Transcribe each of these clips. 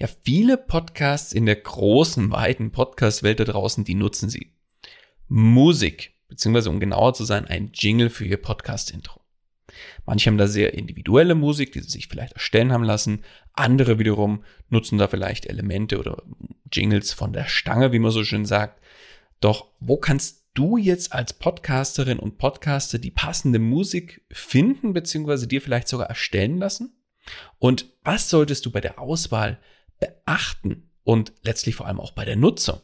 Ja, viele Podcasts in der großen, weiten Podcast-Welt da draußen, die nutzen sie. Musik, beziehungsweise um genauer zu sein, ein Jingle für ihr Podcast-Intro. Manche haben da sehr individuelle Musik, die sie sich vielleicht erstellen haben lassen. Andere wiederum nutzen da vielleicht Elemente oder Jingles von der Stange, wie man so schön sagt. Doch wo kannst du jetzt als Podcasterin und Podcaster die passende Musik finden, beziehungsweise dir vielleicht sogar erstellen lassen? Und was solltest du bei der Auswahl beachten und letztlich vor allem auch bei der Nutzung.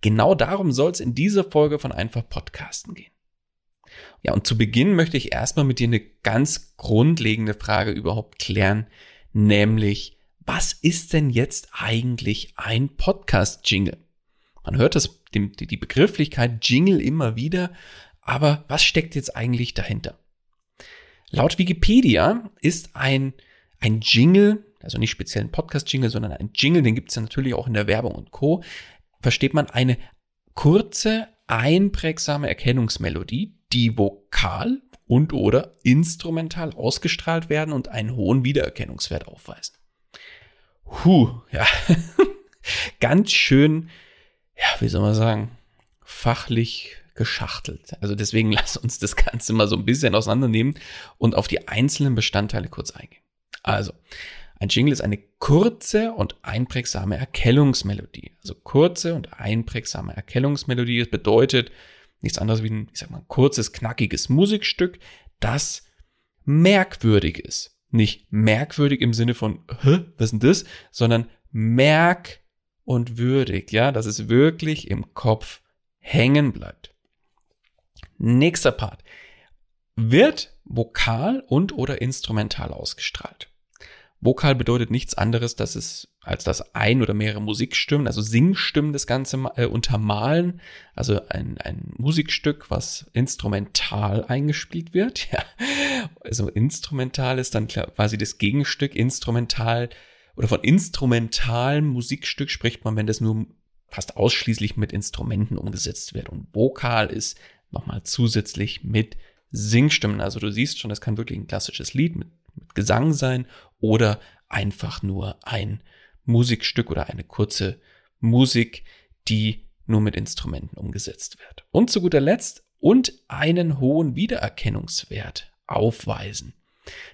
Genau darum soll es in dieser Folge von Einfach Podcasten gehen. Ja, und zu Beginn möchte ich erstmal mit dir eine ganz grundlegende Frage überhaupt klären, nämlich, was ist denn jetzt eigentlich ein Podcast-Jingle? Man hört das, die Begrifflichkeit Jingle immer wieder, aber was steckt jetzt eigentlich dahinter? Laut Wikipedia ist ein, ein Jingle also nicht speziell ein Podcast-Jingle, sondern ein Jingle, den gibt es ja natürlich auch in der Werbung und Co., versteht man eine kurze, einprägsame Erkennungsmelodie, die vokal und oder instrumental ausgestrahlt werden und einen hohen Wiedererkennungswert aufweisen. Huh, ja, ganz schön, ja, wie soll man sagen, fachlich geschachtelt. Also deswegen lass uns das Ganze mal so ein bisschen auseinandernehmen und auf die einzelnen Bestandteile kurz eingehen. Also, ein Jingle ist eine kurze und einprägsame Erkennungsmelodie. Also kurze und einprägsame Erkennungsmelodie. Das bedeutet nichts anderes wie ein, ich sag mal, kurzes, knackiges Musikstück, das merkwürdig ist. Nicht merkwürdig im Sinne von, Hä, was ist denn das? Sondern merk und würdig, ja, dass es wirklich im Kopf hängen bleibt. Nächster Part. Wird vokal und oder instrumental ausgestrahlt. Vokal bedeutet nichts anderes, dass es als dass ein oder mehrere Musikstimmen, also Singstimmen das Ganze äh, untermalen, also ein, ein Musikstück, was instrumental eingespielt wird. Ja. Also instrumental ist dann quasi das Gegenstück. Instrumental oder von instrumentalem Musikstück spricht man, wenn das nur fast ausschließlich mit Instrumenten umgesetzt wird. Und Vokal ist nochmal zusätzlich mit Singstimmen. Also du siehst schon, das kann wirklich ein klassisches Lied mit mit Gesang sein oder einfach nur ein Musikstück oder eine kurze Musik, die nur mit Instrumenten umgesetzt wird. Und zu guter Letzt und einen hohen Wiedererkennungswert aufweisen.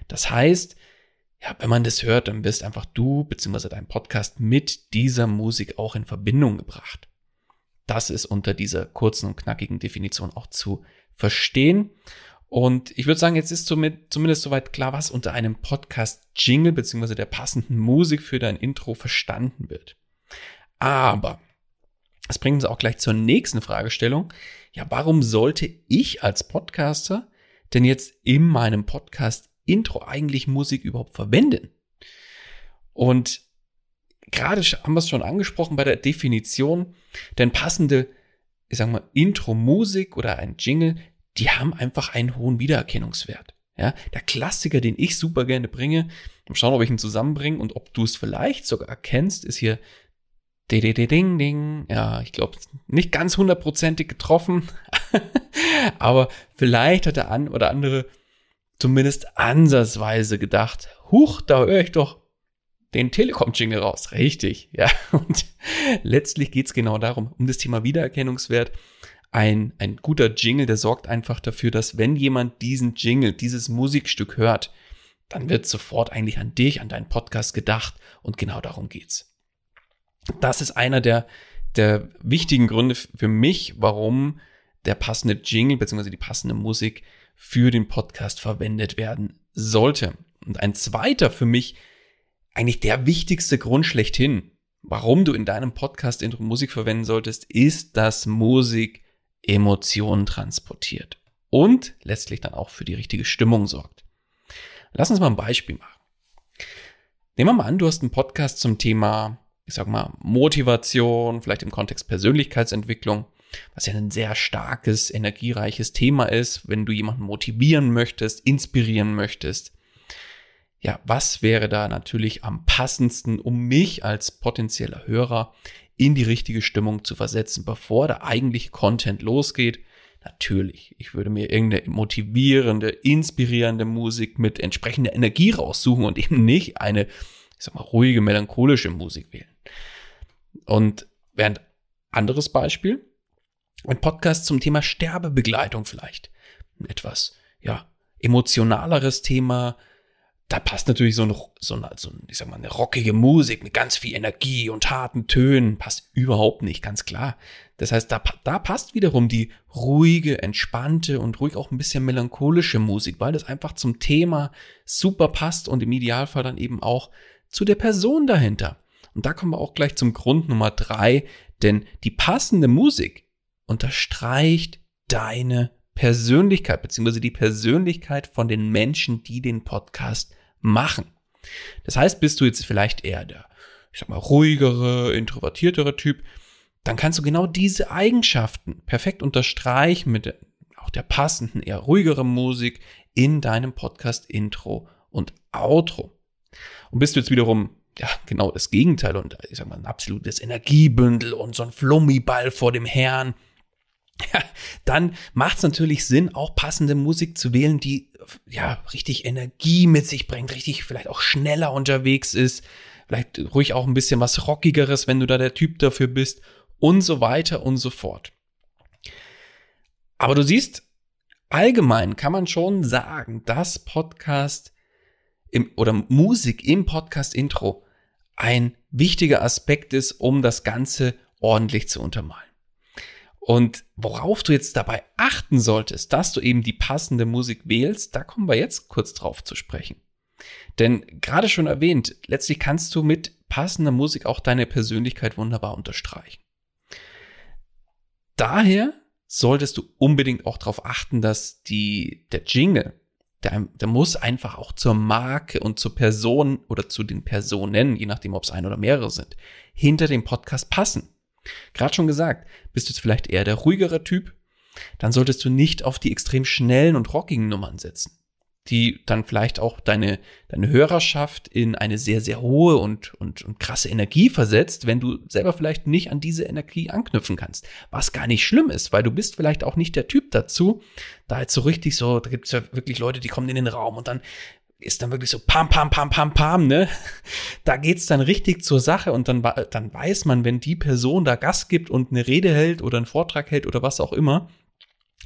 Das heißt, ja, wenn man das hört, dann wirst einfach du bzw. dein Podcast mit dieser Musik auch in Verbindung gebracht. Das ist unter dieser kurzen und knackigen Definition auch zu verstehen. Und ich würde sagen, jetzt ist zumindest soweit klar, was unter einem Podcast-Jingle beziehungsweise der passenden Musik für dein Intro verstanden wird. Aber das bringt uns auch gleich zur nächsten Fragestellung. Ja, warum sollte ich als Podcaster denn jetzt in meinem Podcast Intro eigentlich Musik überhaupt verwenden? Und gerade haben wir es schon angesprochen bei der Definition, denn passende, ich sag mal, Intro-Musik oder ein Jingle, die haben einfach einen hohen Wiedererkennungswert. Ja, der Klassiker, den ich super gerne bringe, mal schauen, ob ich ihn zusammenbringe und ob du es vielleicht sogar erkennst, ist hier Ding, ding. Ja, ich glaube, nicht ganz hundertprozentig getroffen, aber vielleicht hat der an oder andere zumindest ansatzweise gedacht, huch, da höre ich doch den Telekom-Jingle raus. Richtig, ja. Und letztlich geht's genau darum, um das Thema Wiedererkennungswert. Ein, ein guter Jingle, der sorgt einfach dafür, dass wenn jemand diesen Jingle, dieses Musikstück hört, dann wird sofort eigentlich an dich, an deinen Podcast gedacht und genau darum geht's. Das ist einer der, der wichtigen Gründe für mich, warum der passende Jingle bzw. die passende Musik für den Podcast verwendet werden sollte. Und ein zweiter für mich eigentlich der wichtigste Grund schlechthin, warum du in deinem Podcast Intro Musik verwenden solltest, ist, dass Musik Emotionen transportiert und letztlich dann auch für die richtige Stimmung sorgt. Lass uns mal ein Beispiel machen. Nehmen wir mal an, du hast einen Podcast zum Thema, ich sag mal, Motivation, vielleicht im Kontext Persönlichkeitsentwicklung, was ja ein sehr starkes, energiereiches Thema ist, wenn du jemanden motivieren möchtest, inspirieren möchtest ja, was wäre da natürlich am passendsten, um mich als potenzieller Hörer in die richtige Stimmung zu versetzen, bevor der eigentliche Content losgeht? Natürlich, ich würde mir irgendeine motivierende, inspirierende Musik mit entsprechender Energie raussuchen und eben nicht eine, ich sag mal, ruhige, melancholische Musik wählen. Und während anderes Beispiel, ein Podcast zum Thema Sterbebegleitung vielleicht. Ein etwas, ja, emotionaleres Thema, da passt natürlich so, ein, so, ein, so ein, ich sag mal, eine rockige Musik mit ganz viel Energie und harten Tönen, passt überhaupt nicht, ganz klar. Das heißt, da, da passt wiederum die ruhige, entspannte und ruhig auch ein bisschen melancholische Musik, weil das einfach zum Thema super passt und im Idealfall dann eben auch zu der Person dahinter. Und da kommen wir auch gleich zum Grund Nummer drei, denn die passende Musik unterstreicht deine Persönlichkeit, beziehungsweise die Persönlichkeit von den Menschen, die den Podcast machen. Das heißt, bist du jetzt vielleicht eher der, ich sag mal, ruhigere, introvertiertere Typ, dann kannst du genau diese Eigenschaften perfekt unterstreichen mit auch der passenden, eher ruhigeren Musik in deinem Podcast Intro und Outro. Und bist du jetzt wiederum ja, genau das Gegenteil und ich sag mal ein absolutes Energiebündel und so ein Flummiball vor dem Herrn, ja, dann macht es natürlich Sinn, auch passende Musik zu wählen, die ja richtig Energie mit sich bringt, richtig vielleicht auch schneller unterwegs ist, vielleicht ruhig auch ein bisschen was rockigeres, wenn du da der Typ dafür bist und so weiter und so fort. Aber du siehst, allgemein kann man schon sagen, dass Podcast im, oder Musik im Podcast Intro ein wichtiger Aspekt ist, um das Ganze ordentlich zu untermalen. Und worauf du jetzt dabei achten solltest, dass du eben die passende Musik wählst, da kommen wir jetzt kurz drauf zu sprechen. Denn gerade schon erwähnt, letztlich kannst du mit passender Musik auch deine Persönlichkeit wunderbar unterstreichen. Daher solltest du unbedingt auch darauf achten, dass die, der Jingle, der, der muss einfach auch zur Marke und zur Person oder zu den Personen, je nachdem, ob es ein oder mehrere sind, hinter dem Podcast passen. Gerade schon gesagt, bist du jetzt vielleicht eher der ruhigere Typ, dann solltest du nicht auf die extrem schnellen und rockigen Nummern setzen, die dann vielleicht auch deine, deine Hörerschaft in eine sehr, sehr hohe und, und, und krasse Energie versetzt, wenn du selber vielleicht nicht an diese Energie anknüpfen kannst. Was gar nicht schlimm ist, weil du bist vielleicht auch nicht der Typ dazu, da jetzt so richtig so, da gibt es ja wirklich Leute, die kommen in den Raum und dann ist dann wirklich so pam, pam, pam, pam, pam, ne? Da geht's dann richtig zur Sache und dann, dann weiß man, wenn die Person da Gas gibt und eine Rede hält oder einen Vortrag hält oder was auch immer,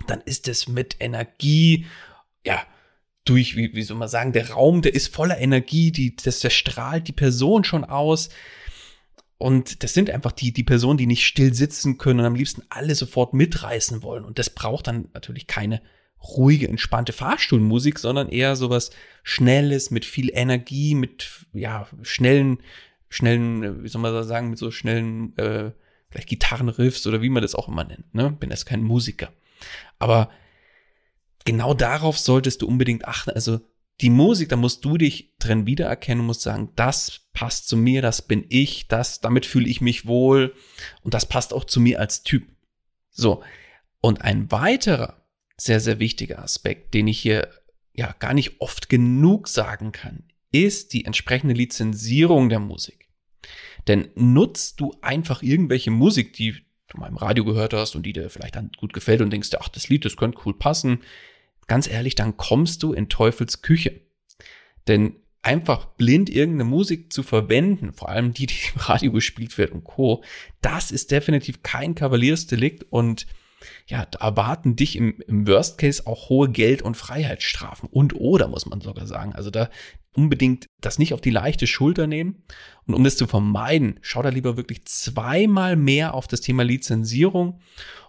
dann ist es mit Energie, ja, durch, wie, wie soll man sagen, der Raum, der ist voller Energie, die, das, der strahlt die Person schon aus. Und das sind einfach die, die Personen, die nicht still sitzen können und am liebsten alle sofort mitreißen wollen. Und das braucht dann natürlich keine ruhige, entspannte Fahrstuhlmusik, sondern eher sowas Schnelles, mit viel Energie, mit ja, schnellen, schnellen, wie soll man sagen, mit so schnellen, äh, vielleicht Gitarrenriffs oder wie man das auch immer nennt. Ne? Bin jetzt kein Musiker. Aber genau darauf solltest du unbedingt achten. Also die Musik, da musst du dich drin wiedererkennen und musst sagen, das passt zu mir, das bin ich, das, damit fühle ich mich wohl und das passt auch zu mir als Typ. So. Und ein weiterer sehr, sehr wichtiger Aspekt, den ich hier ja gar nicht oft genug sagen kann, ist die entsprechende Lizenzierung der Musik. Denn nutzt du einfach irgendwelche Musik, die du mal im Radio gehört hast und die dir vielleicht dann gut gefällt und denkst, ach, das Lied, das könnte cool passen, ganz ehrlich, dann kommst du in Teufels Küche. Denn einfach blind irgendeine Musik zu verwenden, vor allem die, die im Radio gespielt wird und Co., das ist definitiv kein Kavaliersdelikt und ja, da erwarten dich im, im Worst Case auch hohe Geld- und Freiheitsstrafen und oder, muss man sogar sagen. Also da unbedingt das nicht auf die leichte Schulter nehmen. Und um das zu vermeiden, schau da lieber wirklich zweimal mehr auf das Thema Lizenzierung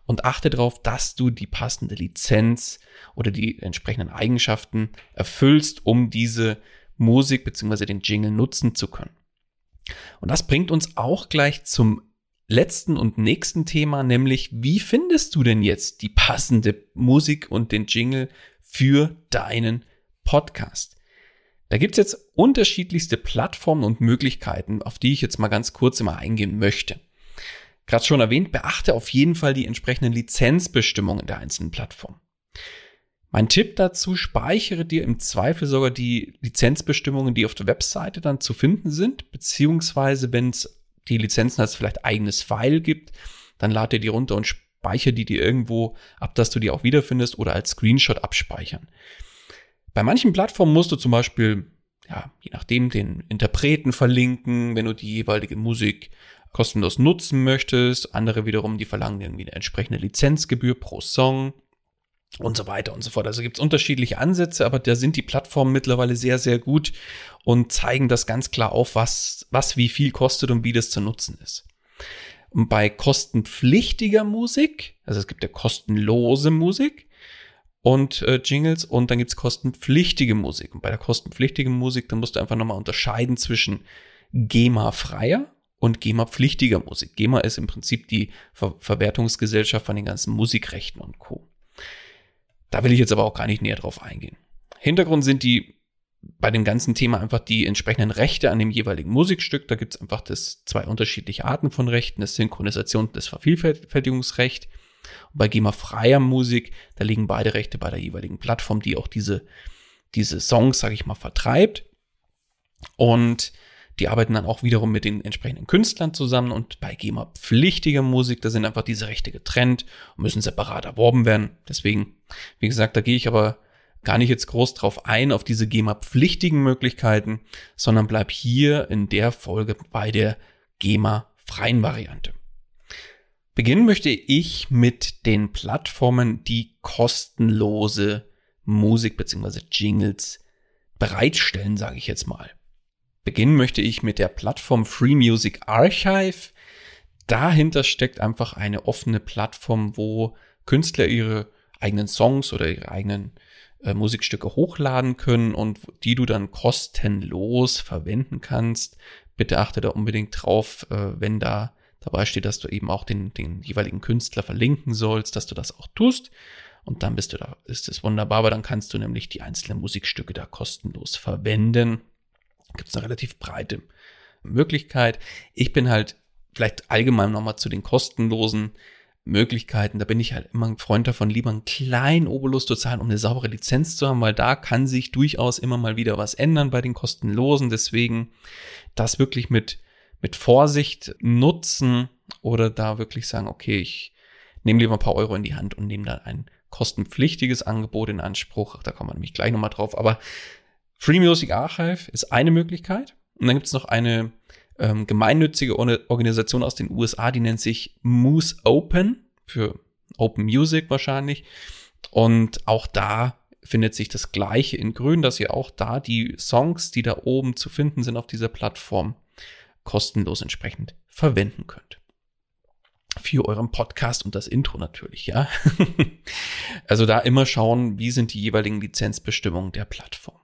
und achte darauf, dass du die passende Lizenz oder die entsprechenden Eigenschaften erfüllst, um diese Musik bzw. den Jingle nutzen zu können. Und das bringt uns auch gleich zum letzten und nächsten Thema, nämlich wie findest du denn jetzt die passende Musik und den Jingle für deinen Podcast? Da gibt's jetzt unterschiedlichste Plattformen und Möglichkeiten, auf die ich jetzt mal ganz kurz immer eingehen möchte. Gerade schon erwähnt, beachte auf jeden Fall die entsprechenden Lizenzbestimmungen der einzelnen Plattformen. Mein Tipp dazu, speichere dir im Zweifel sogar die Lizenzbestimmungen, die auf der Webseite dann zu finden sind, beziehungsweise wenn es die Lizenzen als vielleicht eigenes File gibt, dann lade die runter und speichere die dir irgendwo ab, dass du die auch wiederfindest oder als Screenshot abspeichern. Bei manchen Plattformen musst du zum Beispiel, ja, je nachdem, den Interpreten verlinken, wenn du die jeweilige Musik kostenlos nutzen möchtest. Andere wiederum, die verlangen irgendwie eine entsprechende Lizenzgebühr pro Song und so weiter und so fort. Also gibt es unterschiedliche Ansätze, aber da sind die Plattformen mittlerweile sehr, sehr gut und zeigen das ganz klar auf, was, was wie viel kostet und wie das zu nutzen ist. Und bei kostenpflichtiger Musik, also es gibt ja kostenlose Musik und äh, Jingles und dann gibt's kostenpflichtige Musik. Und bei der kostenpflichtigen Musik, dann musst du einfach nochmal unterscheiden zwischen GEMA-freier und GEMA-pflichtiger Musik. GEMA ist im Prinzip die Ver Verwertungsgesellschaft von den ganzen Musikrechten und Co. Da will ich jetzt aber auch gar nicht näher drauf eingehen. Hintergrund sind die bei dem ganzen Thema einfach die entsprechenden Rechte an dem jeweiligen Musikstück. Da gibt es einfach das zwei unterschiedliche Arten von Rechten, das Synchronisation und das Vervielfältigungsrecht. Und bei GEMA freier Musik, da liegen beide Rechte bei der jeweiligen Plattform, die auch diese, diese Songs, sage ich mal, vertreibt. Und die arbeiten dann auch wiederum mit den entsprechenden Künstlern zusammen und bei GEMA pflichtiger Musik, da sind einfach diese Rechte getrennt und müssen separat erworben werden. Deswegen, wie gesagt, da gehe ich aber gar nicht jetzt groß drauf ein, auf diese GEMA-pflichtigen Möglichkeiten, sondern bleib hier in der Folge bei der GEMA-freien Variante. Beginnen möchte ich mit den Plattformen, die kostenlose Musik bzw. Jingles bereitstellen, sage ich jetzt mal. Beginnen möchte ich mit der Plattform Free Music Archive. Dahinter steckt einfach eine offene Plattform, wo Künstler ihre eigenen Songs oder ihre eigenen äh, Musikstücke hochladen können und die du dann kostenlos verwenden kannst. Bitte achte da unbedingt drauf, äh, wenn da dabei steht, dass du eben auch den, den jeweiligen Künstler verlinken sollst, dass du das auch tust. Und dann bist du da, ist es wunderbar, weil dann kannst du nämlich die einzelnen Musikstücke da kostenlos verwenden gibt es eine relativ breite Möglichkeit. Ich bin halt vielleicht allgemein nochmal zu den kostenlosen Möglichkeiten. Da bin ich halt immer ein Freund davon, lieber einen kleinen Obolus zu zahlen, um eine saubere Lizenz zu haben, weil da kann sich durchaus immer mal wieder was ändern bei den kostenlosen. Deswegen das wirklich mit, mit Vorsicht nutzen oder da wirklich sagen, okay, ich nehme lieber ein paar Euro in die Hand und nehme dann ein kostenpflichtiges Angebot in Anspruch. Da kommen wir nämlich gleich nochmal drauf. Aber Free Music Archive ist eine Möglichkeit. Und dann gibt es noch eine ähm, gemeinnützige Organisation aus den USA, die nennt sich Moose Open für Open Music wahrscheinlich. Und auch da findet sich das Gleiche in Grün, dass ihr auch da die Songs, die da oben zu finden sind auf dieser Plattform, kostenlos entsprechend verwenden könnt. Für euren Podcast und das Intro natürlich, ja. also da immer schauen, wie sind die jeweiligen Lizenzbestimmungen der Plattform.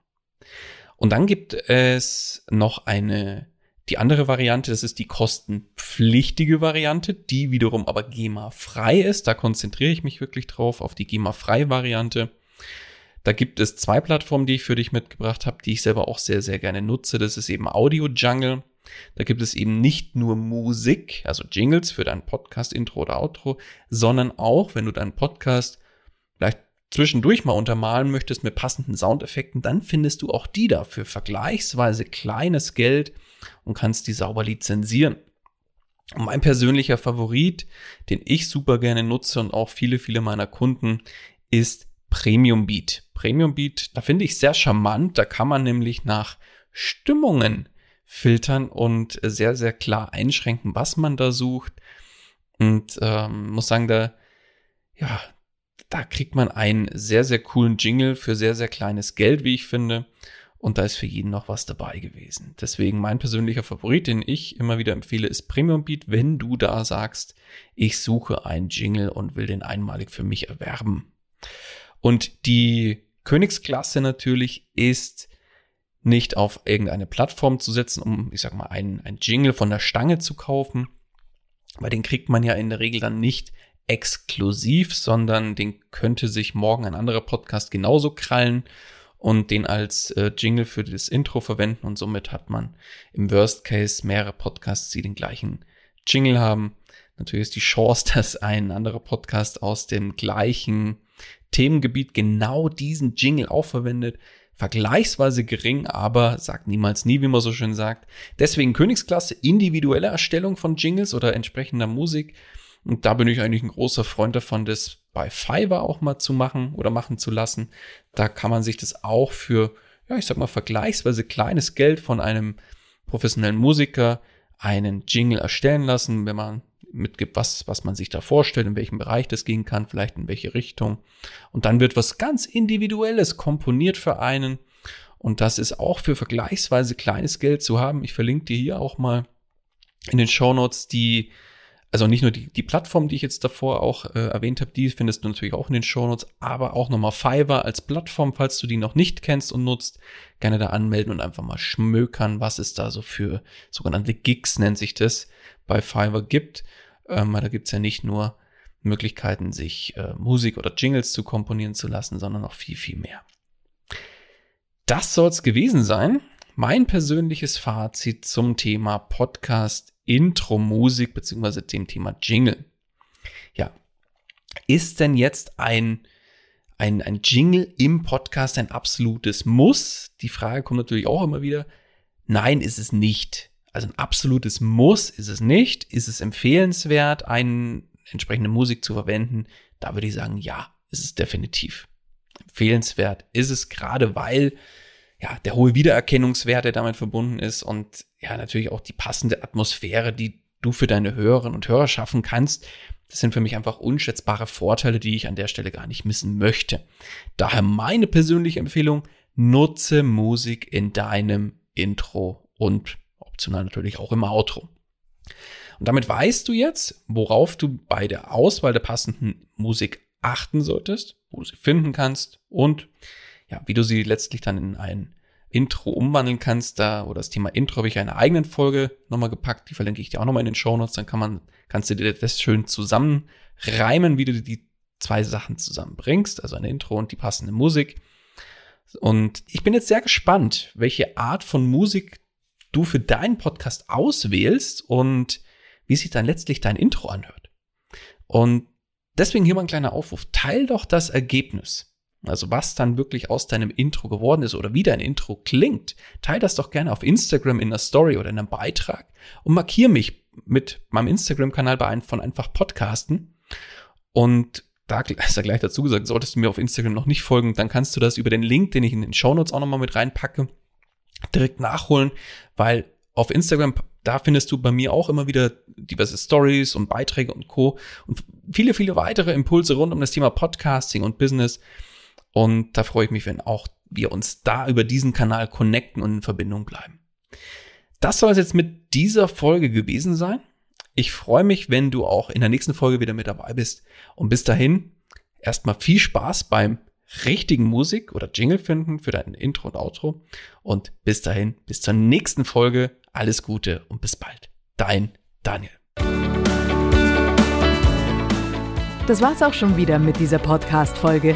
Und dann gibt es noch eine, die andere Variante, das ist die kostenpflichtige Variante, die wiederum aber GEMA-frei ist. Da konzentriere ich mich wirklich drauf, auf die GEMA-freie Variante. Da gibt es zwei Plattformen, die ich für dich mitgebracht habe, die ich selber auch sehr, sehr gerne nutze. Das ist eben Audio Jungle. Da gibt es eben nicht nur Musik, also Jingles für dein Podcast-Intro oder Outro, sondern auch, wenn du deinen Podcast vielleicht zwischendurch mal untermalen möchtest mit passenden Soundeffekten, dann findest du auch die da für vergleichsweise kleines Geld und kannst die sauber lizenzieren. Und mein persönlicher Favorit, den ich super gerne nutze und auch viele, viele meiner Kunden, ist Premium Beat. Premium Beat, da finde ich sehr charmant. Da kann man nämlich nach Stimmungen filtern und sehr, sehr klar einschränken, was man da sucht. Und ähm, muss sagen, da, ja, da kriegt man einen sehr, sehr coolen Jingle für sehr, sehr kleines Geld, wie ich finde. Und da ist für jeden noch was dabei gewesen. Deswegen mein persönlicher Favorit, den ich immer wieder empfehle, ist Premium Beat, wenn du da sagst, ich suche einen Jingle und will den einmalig für mich erwerben. Und die Königsklasse natürlich ist nicht auf irgendeine Plattform zu setzen, um, ich sag mal, einen, einen Jingle von der Stange zu kaufen, weil den kriegt man ja in der Regel dann nicht exklusiv, sondern den könnte sich morgen ein anderer Podcast genauso krallen und den als äh, Jingle für das Intro verwenden und somit hat man im Worst Case mehrere Podcasts, die den gleichen Jingle haben. Natürlich ist die Chance, dass ein anderer Podcast aus dem gleichen Themengebiet genau diesen Jingle auch verwendet, vergleichsweise gering, aber sagt niemals nie, wie man so schön sagt. Deswegen Königsklasse, individuelle Erstellung von Jingles oder entsprechender Musik. Und da bin ich eigentlich ein großer Freund davon, das bei Fiverr auch mal zu machen oder machen zu lassen. Da kann man sich das auch für, ja, ich sag mal, vergleichsweise kleines Geld von einem professionellen Musiker einen Jingle erstellen lassen, wenn man mitgibt, was, was man sich da vorstellt, in welchem Bereich das gehen kann, vielleicht in welche Richtung. Und dann wird was ganz Individuelles komponiert für einen. Und das ist auch für vergleichsweise kleines Geld zu haben. Ich verlinke dir hier auch mal in den Show Notes die also nicht nur die, die Plattform, die ich jetzt davor auch äh, erwähnt habe, die findest du natürlich auch in den Shownotes, aber auch nochmal Fiverr als Plattform, falls du die noch nicht kennst und nutzt, gerne da anmelden und einfach mal schmökern, was es da so für sogenannte Gigs, nennt sich das, bei Fiverr gibt. Ähm, da gibt's ja nicht nur Möglichkeiten, sich äh, Musik oder Jingles zu komponieren zu lassen, sondern noch viel, viel mehr. Das soll's gewesen sein. Mein persönliches Fazit zum Thema Podcast Intro-Musik beziehungsweise dem Thema Jingle. Ja, ist denn jetzt ein, ein, ein Jingle im Podcast ein absolutes Muss? Die Frage kommt natürlich auch immer wieder. Nein, ist es nicht. Also ein absolutes Muss ist es nicht. Ist es empfehlenswert, eine entsprechende Musik zu verwenden? Da würde ich sagen, ja, ist es definitiv. Empfehlenswert ist es gerade, weil ja, der hohe Wiedererkennungswert, der damit verbunden ist und ja, natürlich auch die passende Atmosphäre, die du für deine Hörerinnen und Hörer schaffen kannst. Das sind für mich einfach unschätzbare Vorteile, die ich an der Stelle gar nicht missen möchte. Daher meine persönliche Empfehlung, nutze Musik in deinem Intro und optional natürlich auch im Outro. Und damit weißt du jetzt, worauf du bei der Auswahl der passenden Musik achten solltest, wo du sie finden kannst und ja, wie du sie letztlich dann in ein Intro umwandeln kannst, da, oder das Thema Intro habe ich in einer eigenen Folge nochmal gepackt, die verlinke ich dir auch nochmal in den Show Notes, dann kann man, kannst du dir das schön zusammenreimen, wie du die zwei Sachen zusammenbringst, also ein Intro und die passende Musik. Und ich bin jetzt sehr gespannt, welche Art von Musik du für deinen Podcast auswählst und wie sich dann letztlich dein Intro anhört. Und deswegen hier mal ein kleiner Aufruf. Teil doch das Ergebnis. Also was dann wirklich aus deinem Intro geworden ist oder wie dein Intro klingt, teile das doch gerne auf Instagram in einer Story oder in einem Beitrag und markiere mich mit meinem Instagram-Kanal bei einem von einfach Podcasten. Und da ist ja gleich dazu gesagt, solltest du mir auf Instagram noch nicht folgen, dann kannst du das über den Link, den ich in den Show Notes auch nochmal mit reinpacke, direkt nachholen, weil auf Instagram, da findest du bei mir auch immer wieder diverse Stories und Beiträge und Co. und viele, viele weitere Impulse rund um das Thema Podcasting und Business. Und da freue ich mich, wenn auch wir uns da über diesen Kanal connecten und in Verbindung bleiben. Das soll es jetzt mit dieser Folge gewesen sein. Ich freue mich, wenn du auch in der nächsten Folge wieder mit dabei bist. Und bis dahin erstmal viel Spaß beim richtigen Musik oder Jingle finden für dein Intro und Outro. Und bis dahin, bis zur nächsten Folge. Alles Gute und bis bald. Dein Daniel. Das war's auch schon wieder mit dieser Podcast-Folge.